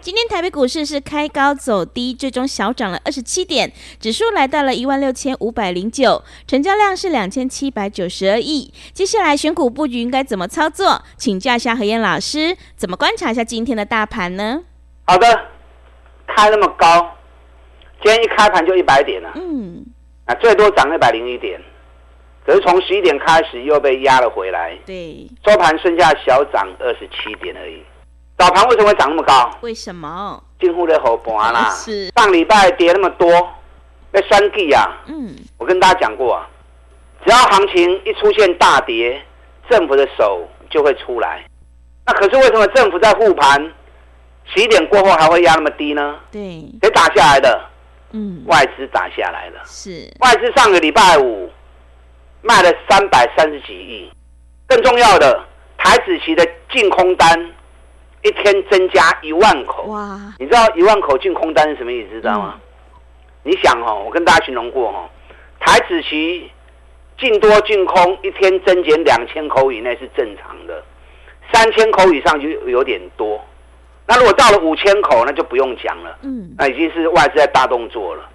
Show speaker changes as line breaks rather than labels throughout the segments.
今天台北股市是开高走低，最终小涨了二十七点，指数来到了一万六千五百零九，成交量是两千七百九十二亿。接下来选股布局应该怎么操作？请教一下何燕老师，怎么观察一下今天的大盘呢？
好的，开那么高，今天一开盘就一百点了，
嗯，
啊，最多涨一百零一点，可是从十一点开始又被压了回来，
对，
收盘剩下小涨二十七点而已。早盘为什么会涨那么高？
为什么？
近乎的后盘啦。
是
上礼拜跌那么多，那双击啊。
嗯。我
跟大家讲过啊，只要行情一出现大跌，政府的手就会出来。那可是为什么政府在护盘，十一点过后还会压那么低呢？
对。
谁打下来的？
嗯。
外资打下来的。
是。
外资上个礼拜五卖了三百三十几亿。更重要的，台子期的净空单。一天增加一万口，哇！你知道一万口净空单是什么意思？知道吗？嗯、你想哦，我跟大家形容过哦，台子期进多净空一天增减两千口以内是正常的，三千口以上就有点多。那如果到了五千口，那就不用讲了。嗯，那已经是外资在大动作了。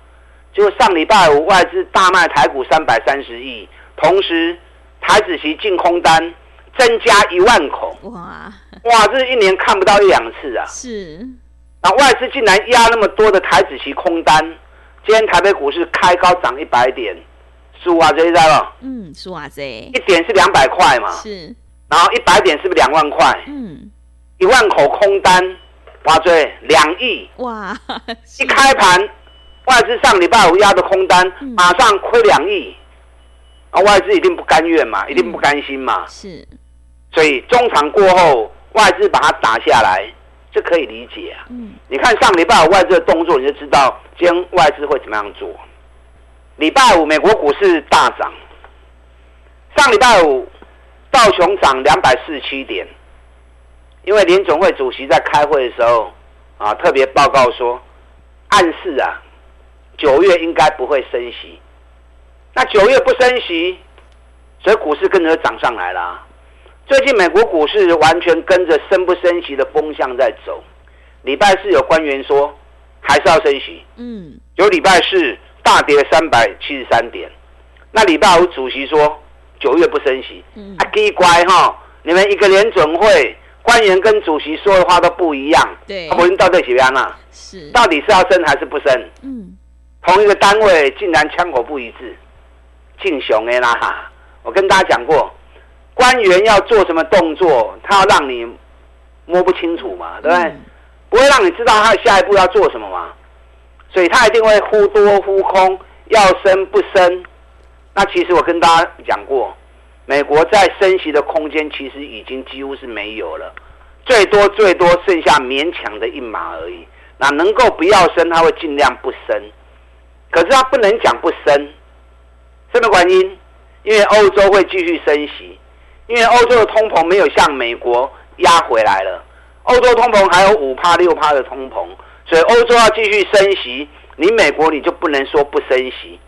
就上礼拜五外资大卖台股三百三十亿，同时台子期净空单。增加一万口，哇哇，这是一年看不到一两次啊！
是，
那外资竟然压那么多的台子期空单，今天台北股市开高涨一百点，输啊这一在了，
嗯，输啊这一
点是两百块嘛，
是，
然后一百点是不是两万块？嗯，一万口空单，哇追两亿，哇，一开盘外资上礼拜五压的空单，嗯、马上亏两亿，啊外资一定不甘愿嘛，一定不甘心嘛，
嗯、是。
所以中场过后，外资把它打下来，这可以理解啊。嗯，你看上礼拜五外资的动作，你就知道今天外资会怎么样做。礼拜五美国股市大涨，上礼拜五道琼涨两百四十七点，因为联总会主席在开会的时候啊，特别报告说，暗示啊，九月应该不会升息。那九月不升息，所以股市跟着涨上来了。最近美国股市完全跟着升不升息的风向在走。礼拜四有官员说还是要升息，嗯，有礼拜四大跌三百七十三点。那礼拜五主席说九月不升息，嗯，啊，奇怪哈，你们一个联准会官员跟主席说的话都不一样，
对，
我们到底怎么样啊？
是，
到底是要升还是不升？嗯，同一个单位竟然枪口不一致，敬雄哎啦哈！我跟大家讲过。官员要做什么动作，他要让你摸不清楚嘛，对不对？嗯、不会让你知道他下一步要做什么嘛，所以他一定会忽多忽空，要升不升。那其实我跟大家讲过，美国在升息的空间其实已经几乎是没有了，最多最多剩下勉强的一码而已。那能够不要升，他会尽量不升。可是他不能讲不升，什么原因？因为欧洲会继续升息。因为欧洲的通膨没有向美国压回来了，欧洲通膨还有五趴六趴的通膨，所以欧洲要继续升息，你美国你就不能说不升息，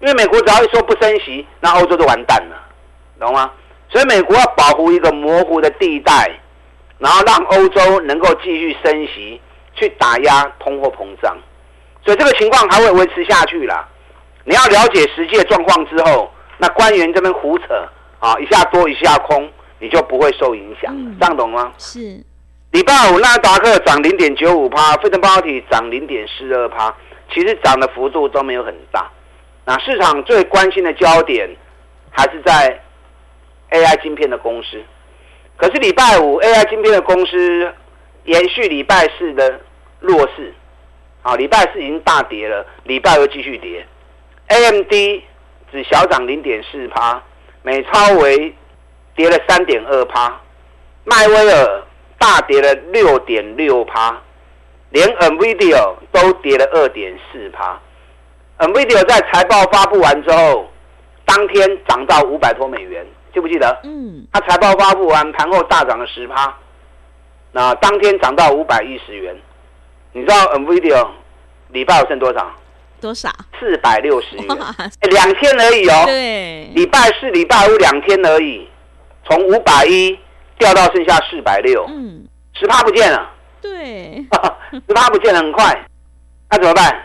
因为美国只要一说不升息，那欧洲就完蛋了，懂吗？所以美国要保护一个模糊的地带，然后让欧洲能够继续升息，去打压通货膨胀，所以这个情况还会维持下去啦。你要了解实际的状况之后，那官员这边胡扯。啊，一下多一下空，你就不会受影响，嗯、这样懂吗？
是。
礼拜五纳达克涨零点九五趴，费城半导体涨零点四二趴，其实涨的幅度都没有很大。那市场最关心的焦点还是在 AI 晶片的公司。可是礼拜五 AI 晶片的公司延续礼拜四的弱势，啊，礼拜四已经大跌了，礼拜二继续跌。AMD 只小涨零点四趴，美超维跌了三点二趴，迈威尔大跌了六点六趴，连 NVIDIA 都跌了二点四趴。NVIDIA 在财报发布完之后，当天涨到五百多美元，记不记得？嗯。它财报发布完，盘后大涨了十趴，那当天涨到五百一十元。你知道 NVIDIA 礼拜五剩多少？
多少？
四百六十元。哎，两天而已哦。
对。
礼拜四、礼拜五两天而已，从五百一掉到剩下四百六。嗯。十趴不见了。
对。
十趴不见了，很快。那怎么办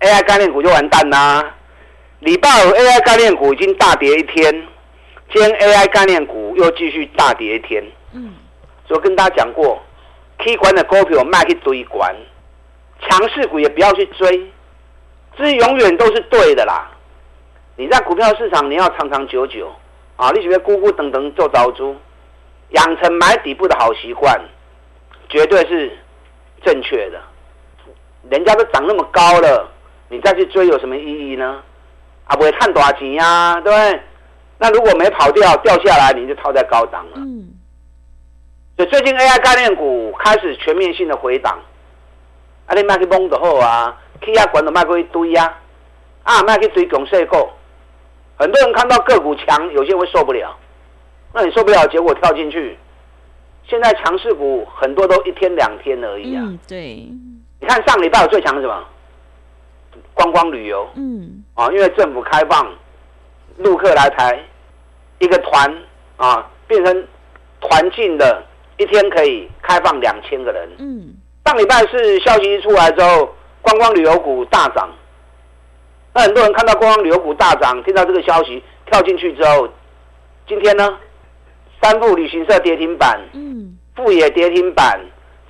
？AI 概念股就完蛋啦。礼拜五 AI 概念股已经大跌一天，今天 AI 概念股又继续大跌一天。嗯。所以我跟大家讲过，K 管的股票卖去堆管。强势股也不要去追，这永远都是对的啦。你在股票市场，你要长长久久啊！你准备咕咕等等做招租，养成买底部的好习惯，绝对是正确的。人家都涨那么高了，你再去追有什么意义呢？啊，不会看多少钱呀，对不对？那如果没跑掉，掉下来，你就套在高档了。嗯。所以最近 AI 概念股开始全面性的回档。啊！你卖去蒙的后啊，去压管都卖过一堆呀，啊，卖去追强势股。很多人看到个股强，有些人会受不了。那你受不了，结果跳进去。现在强势股很多都一天两天而已啊。
嗯，对。
你看上礼拜有最强是什么？观光旅游。嗯。啊，因为政府开放陆客来台，一个团啊变成团进的，一天可以开放两千个人。嗯。上礼拜是消息一出来之后，观光旅游股大涨。那很多人看到观光旅游股大涨，听到这个消息跳进去之后，今天呢，三富旅行社跌停板，嗯，富野跌停板，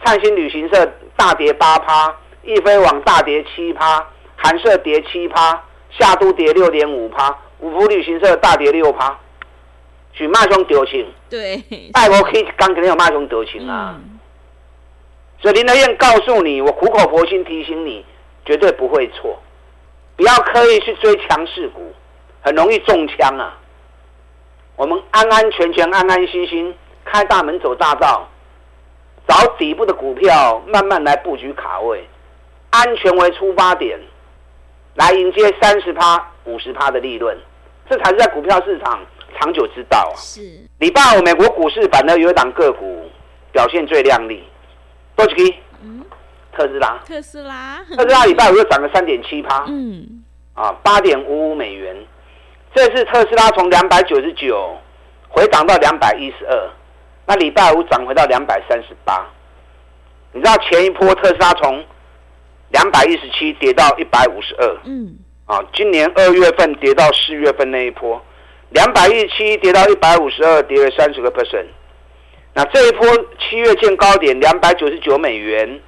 灿星旅行社大跌八趴，易飞网大跌七趴，韩社跌七趴，夏都跌六点五趴，五福旅行社大跌六趴，许骂兄丢情，
对，
拜国可以刚肯定有骂兄丢情啊。嗯所以林德燕告诉你，我苦口婆心提醒你，绝对不会错，不要刻意去追强势股，很容易中枪啊。我们安安全全、安安心心开大门走大道，找底部的股票，慢慢来布局卡位，安全为出发点，来迎接三十趴、五十趴的利润，这才是在股票市场长久之道啊。
是。
礼拜五美国股市反而有一档个股表现最亮丽。多几个？嗯，特斯拉。
特斯拉。
特斯拉礼拜五又涨了三点七趴。嗯。啊，八点五五美元。这次特斯拉从两百九十九回涨到两百一十二，那礼拜五涨回到两百三十八。你知道前一波特斯拉从两百一十七跌到一百五十二。嗯。啊，今年二月份跌到四月份那一波，两百一十七跌到一百五十二，跌了三十个 percent。那这一波七月见高点两百九十九美元，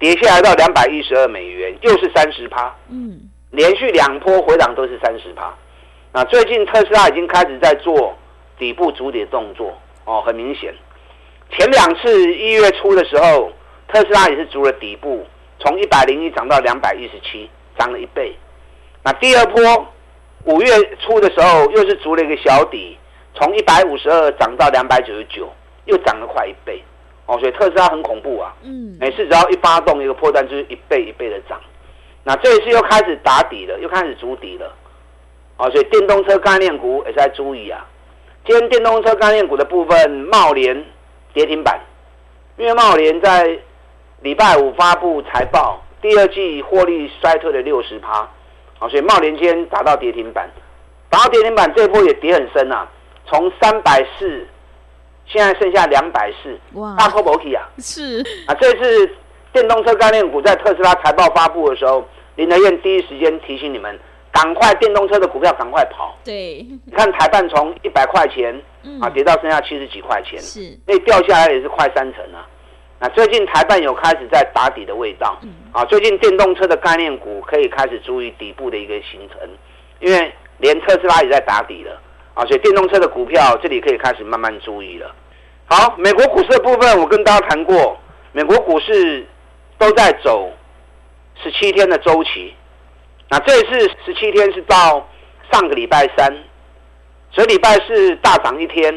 跌下来到两百一十二美元，又是三十趴。嗯，连续两波回档都是三十趴。那最近特斯拉已经开始在做底部筑底的动作哦，很明显。前两次一月初的时候，特斯拉也是筑了底部，从一百零一涨到两百一十七，涨了一倍。那第二波五月初的时候，又是筑了一个小底，从一百五十二涨到两百九十九。又涨了快一倍，哦，所以特斯拉很恐怖啊。嗯，每次只要一发动一个破绽，就是一倍一倍的涨。那这一次又开始打底了，又开始筑底了，哦，所以电动车概念股也是在注意啊。今天电动车概念股的部分，茂联跌停板，因为茂联在礼拜五发布财报，第二季获利衰退了六十趴，好，所以茂联今天打到跌停板，打到跌停板这一波也跌很深啊，从三百四。现在剩下两百四，大波波起啊！
是
啊，这次电动车概念股在特斯拉财报发布的时候，林德燕第一时间提醒你们，赶快电动车的股票赶快跑。
对，
你看台半从一百块钱啊跌到剩下七十几块钱，
是，
那掉下来也是快三成啊。那最近台半有开始在打底的味道，啊，最近电动车的概念股可以开始注意底部的一个形成，因为连特斯拉也在打底了。啊，所以电动车的股票这里可以开始慢慢注意了。好，美国股市的部分我跟大家谈过，美国股市都在走十七天的周期，那这一次十七天是到上个礼拜三，所以礼拜四大涨一天，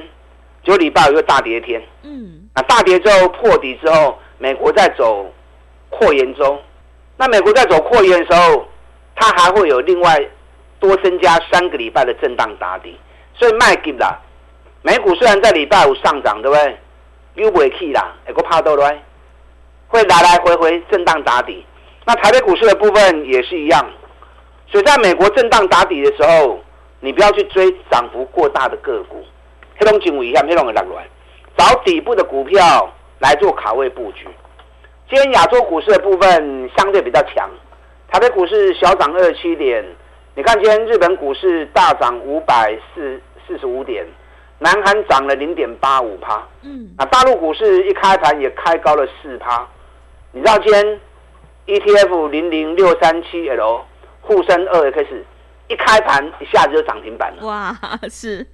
结果礼拜五又大跌一天。嗯，那大跌之后破底之后，美国在走扩延中。那美国在走扩延的时候，它还会有另外多增加三个礼拜的震荡打底，所以卖给了。美股虽然在礼拜五上涨，对不对？又不会起啦，也够怕到来，会来来回回震荡打底。那台北股市的部分也是一样，所以在美国震荡打底的时候，你不要去追涨幅过大的个股，黑龙江一样，黑龙江来找底部的股票来做卡位布局。今天亚洲股市的部分相对比较强，台北股市小涨二七点。你看今天日本股市大涨五百四四十五点，南韩涨了零点八五趴。嗯，啊大陆股市一开盘也开高了四趴。你知道今天 ETF 零零六三七 L 沪深二 X 一开盘一下子就涨停板了。
哇，是。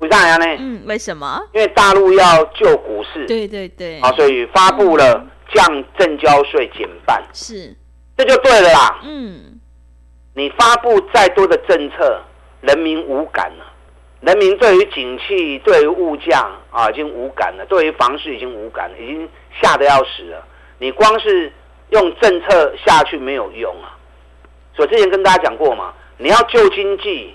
为啥呢？
嗯，为什么？
因为大陆要救股市。
对对对。
好，所以发布了。嗯降证交税减半，
是，
这就对了啦。嗯，你发布再多的政策，人民无感了。人民对于景气、对于物价啊，已经无感了；对于房市已经无感了，已经吓得要死了。你光是用政策下去没有用啊。所以之前跟大家讲过嘛，你要救经济、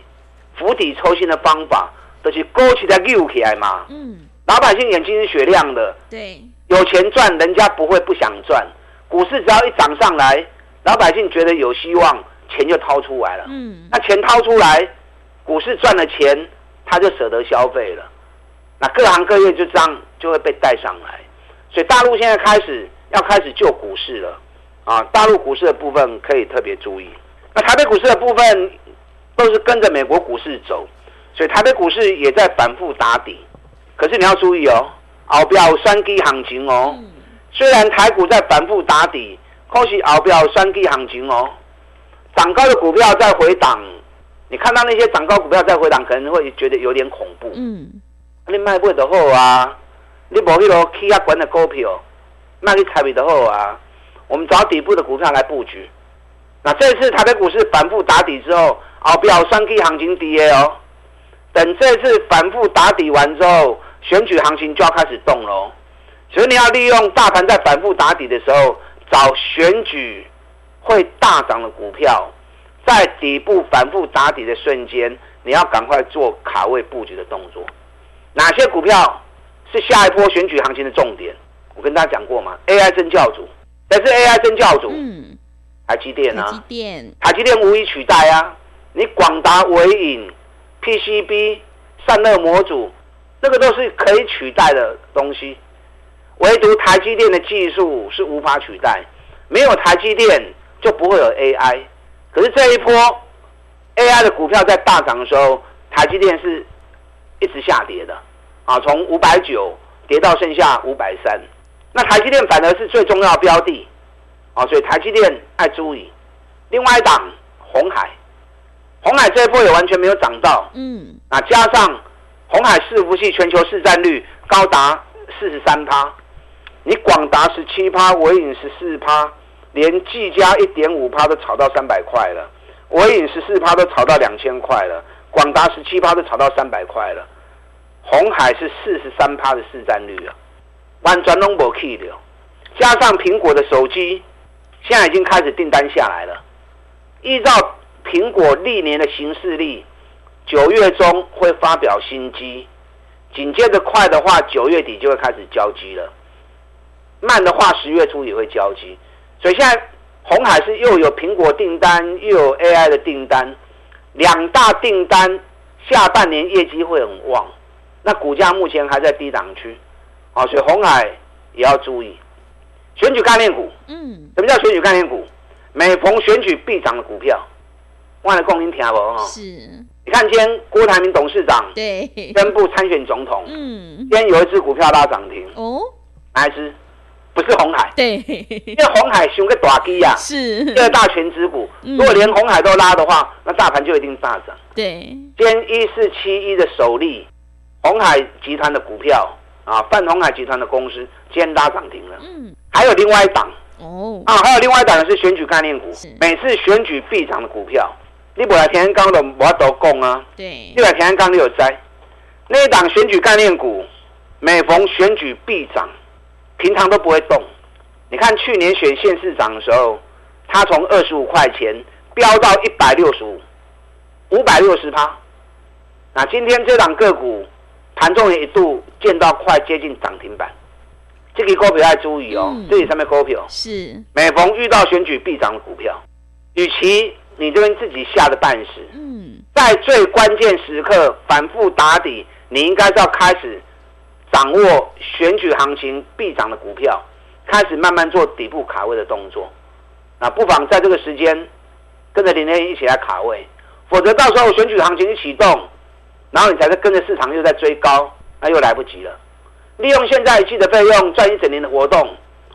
釜底抽薪的方法，都、就是勾起来、溜起来嘛。嗯，老百姓眼睛是雪亮的。
对。
有钱赚，人家不会不想赚。股市只要一涨上来，老百姓觉得有希望，钱就掏出来了。嗯，那钱掏出来，股市赚了钱，他就舍得消费了。那各行各业就这样就会被带上来。所以大陆现在开始要开始救股市了啊！大陆股市的部分可以特别注意。那台北股市的部分都是跟着美国股市走，所以台北股市也在反复打底。可是你要注意哦。后边有双低行情哦，虽然台股在反复打底，可是后边有双低行情哦。涨高的股票在回档，你看到那些涨高股票在回档，可能会觉得有点恐怖。嗯，你卖不得好啊？你无迄个起啊管的股票，卖去台北的好啊？我们找底部的股票来布局。那这次台北股市反复打底之后，后边有双 K 行情跌哦。等这次反复打底完之后。选举行情就要开始动喽，所以你要利用大盘在反复打底的时候，找选举会大涨的股票，在底部反复打底的瞬间，你要赶快做卡位布局的动作。哪些股票是下一波选举行情的重点？我跟大家讲过吗？AI 真教主，但是 AI 真教主，嗯，台积电啊，台积电，台积电无以取代啊。你广达、纬颖、PCB、散热模组。那个都是可以取代的东西，唯独台积电的技术是无法取代。没有台积电就不会有 AI。可是这一波 AI 的股票在大涨的时候，台积电是一直下跌的啊，从五百九跌到剩下五百三。那台积电反而是最重要的标的啊，所以台积电爱注意。另外一档红海，红海这一波也完全没有涨到，嗯，啊加上。红海伺服器全球市占率高达四十三趴，你广达十七趴，纬颖十四趴，连技嘉一点五趴都炒到三百块了，纬颖十四趴都炒到两千块了，广达十七趴都炒到三百块了，红海是四十三趴的市占率啊，完全拢无去的，加上苹果的手机现在已经开始订单下来了，依照苹果历年的行事历。九月中会发表新机，紧接着快的话，九月底就会开始交机了。慢的话，十月初也会交机。所以现在红海是又有苹果订单，又有 AI 的订单，两大订单，下半年业绩会很旺。那股价目前还在低档区，啊，所以红海也要注意。选举概念股，嗯，什么叫选举概念股？每逢选举必涨的股票。万的共鸣听不哈？是，你看今天郭台铭董事长对宣布参选总统，嗯，今天有一只股票拉涨停哦，哪一只？不是红海，对，因为红海熊个大鸡呀，是。第二大全指股，如果连红海都拉的话，那大盘就一定大涨。对，今天一四七一的首例，红海集团的股票啊，泛红海集团的公司今天拉涨停了。嗯，还有另外一档。哦，啊，还有另外一档是选举概念股，每次选举必涨的股票，你本来田安刚的我要都供啊，对，你本来田安刚你有摘，那一档选举概念股，每逢选举必涨，平常都不会动。你看去年选县市长的时候，他从二十五块钱飙到一百六十五，五百六十趴。那今天这档个股盘中也一度见到快接近涨停板。这个股票要注意哦，这里上面股票是每逢遇到选举必涨的股票，与其你这边自己吓得半死，嗯，在最关键时刻反复打底，你应该是要开始掌握选举行情必涨的股票，开始慢慢做底部卡位的动作。那不妨在这个时间跟着林天一起来卡位，否则到时候选举行情一启动，然后你才是跟着市场又在追高，那又来不及了。利用现在一季的费用赚一整年的活动，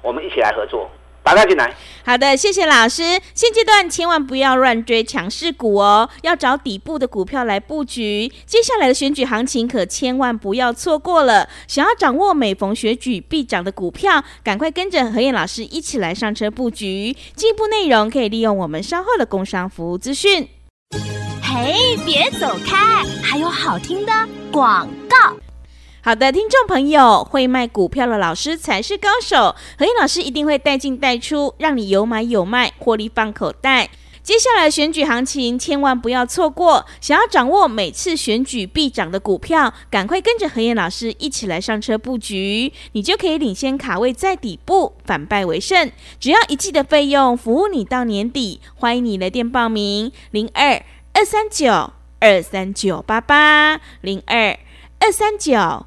我们一起来合作，打开进来。
好的，谢谢老师。现阶段千万不要乱追强势股哦，要找底部的股票来布局。接下来的选举行情可千万不要错过了。想要掌握每逢选举必涨的股票，赶快跟着何燕老师一起来上车布局。进一步内容可以利用我们稍后的工商服务资讯。嘿，别走开，还有好听的广告。好的，听众朋友，会卖股票的老师才是高手。何燕老师一定会带进带出，让你有买有卖，获利放口袋。接下来选举行情，千万不要错过。想要掌握每次选举必涨的股票，赶快跟着何燕老师一起来上车布局，你就可以领先卡位在底部，反败为胜。只要一季的费用，服务你到年底。欢迎你来电报名：零二二三九二三九八八零二二三九。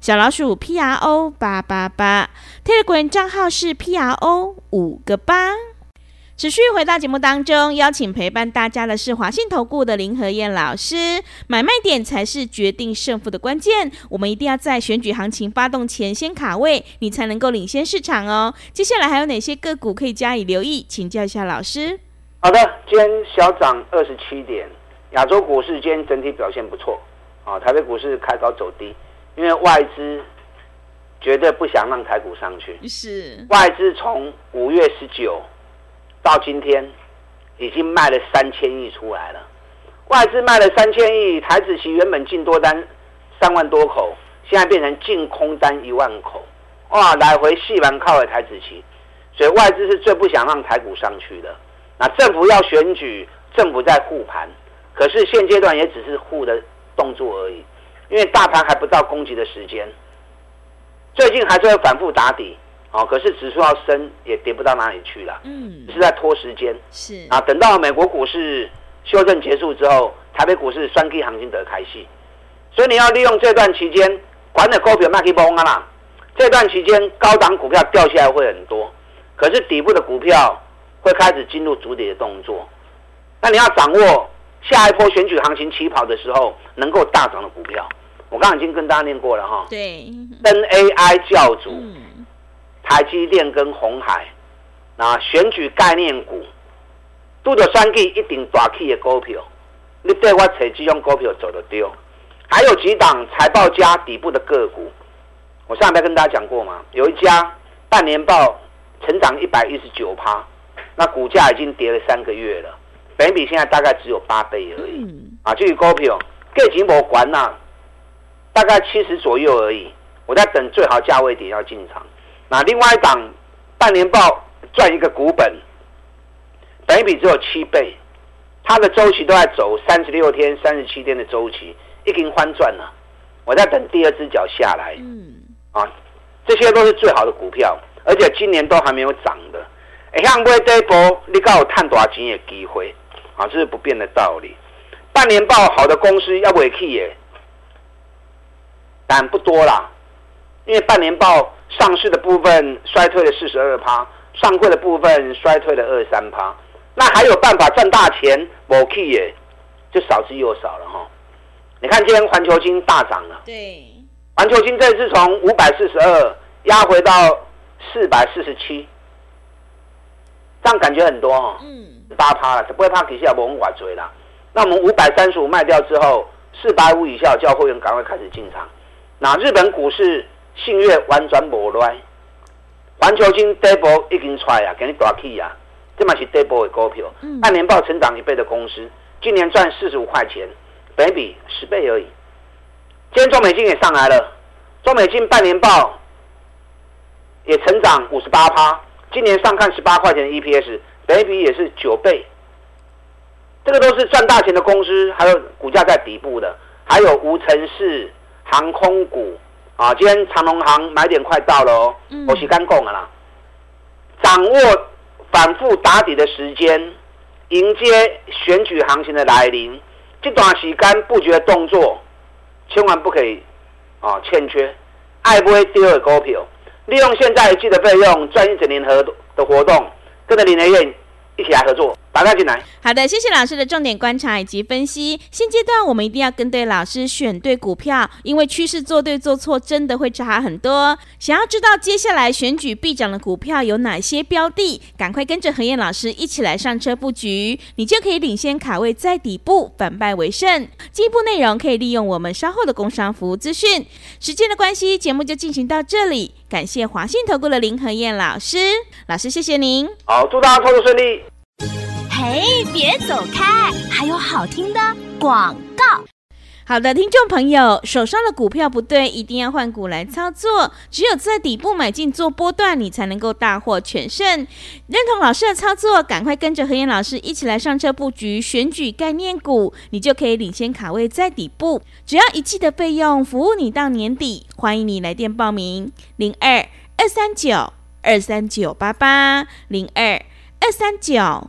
小老鼠 P R O 八八八，Telegram 账号是 P R O 五个八。持续回到节目当中，邀请陪伴大家的是华信投顾的林和燕老师。买卖点才是决定胜负的关键，我们一定要在选举行情发动前先卡位，你才能够领先市场哦。接下来还有哪些个股可以加以留意？请教一下老师。
好的，今天小涨二十七点，亚洲股市今天整体表现不错啊，台北股市开高走低。因为外资绝对不想让台股上去，是外资从五月十九到今天已经卖了三千亿出来了。外资卖了三千亿，台子期原本净多单三万多口，现在变成净空单一万口，哇，来回细盘靠了台子期，所以外资是最不想让台股上去的。那政府要选举，政府在护盘，可是现阶段也只是护的动作而已。因为大盘还不到攻击的时间，最近还是会反复打底，哦，可是指数要升也跌不到哪里去了，嗯，是在拖时间，是。啊，等到美国股市修正结束之后，台北股市双 K 行情得开戏，所以你要利用这段期间，管的股票卖去崩啊啦，这段期间高档股票掉下来会很多，可是底部的股票会开始进入主底的动作，那你要掌握下一波选举行情起跑的时候能够大涨的股票。我刚刚已经跟大家念过了哈，对，跟 AI 教主，嗯、台积电跟红海，那选举概念股，都着选举一定大起的股票，你对我找这种股票走得丢，还有几档财报加底部的个股，我上礼拜跟大家讲过嘛，有一家半年报成长一百一十九趴，那股价已经跌了三个月了，本比现在大概只有八倍而已，嗯、啊，这个股票价钱无关呐。大概七十左右而已，我在等最好价位点要进场。那另外一档半年报赚一个股本，本益比只有七倍，它的周期都在走三十六天、三十七天的周期，已经翻转了。我在等第二只脚下来。嗯，啊，这些都是最好的股票，而且今年都还没有涨的。哎，像买这一波，你告诉我赚多少钱的机会啊，这是不变的道理。半年报好的公司要不会去耶？但不多啦，因为半年报上市的部分衰退了四十二趴，上柜的部分衰退了二三趴，那还有办法赚大钱？无去耶，就少之又少了哈。你看今天环球金大涨了，
对，
环球金这次从五百四十二压回到四百四十七，这样感觉很多哦，嗯，八趴了，不会怕底下不用挂追了。那我们五百三十五卖掉之后，四百五以下叫会员赶快开始进场。那日本股市信越完全无乱，环球晶底部已经出来啊，给你大起啊，这嘛是底部的股票，按年报成长一倍的公司，今年赚四十五块钱，本比十倍而已。今天中美金也上来了，中美金半年报也成长五十八趴，今年上看十八块钱的 EPS，本比也是九倍。这个都是赚大钱的公司，还有股价在底部的，还有无尘市、航空股啊。今天长隆行买点快到了哦，我是刚讲了啦。掌握反复打底的时间，迎接选举行情的来临，这段时间布局的动作千万不可以啊欠缺。爱不会第二股票，利用现在季的费用赚一整年合的活动，跟着林雷燕一起来合作。打开进来。
好的，谢谢老师的重点观察以及分析。现阶段我们一定要跟对老师，选对股票，因为趋势做对做错真的会差很多。想要知道接下来选举必涨的股票有哪些标的，赶快跟着何燕老师一起来上车布局，你就可以领先卡位在底部，反败为胜。进一步内容可以利用我们稍后的工商服务资讯。时间的关系，节目就进行到这里。感谢华信投顾的林何燕老师，老师谢谢您。
好，祝大家操作顺利。
嘿，别走开！还有好听的广告。好的，听众朋友，手上的股票不对，一定要换股来操作。只有在底部买进做波段，你才能够大获全胜。认同老师的操作，赶快跟着何燕老师一起来上车布局选举概念股，你就可以领先卡位在底部。只要一季的费用，服务你到年底。欢迎你来电报名：零二二三九二三九八八零二二三九。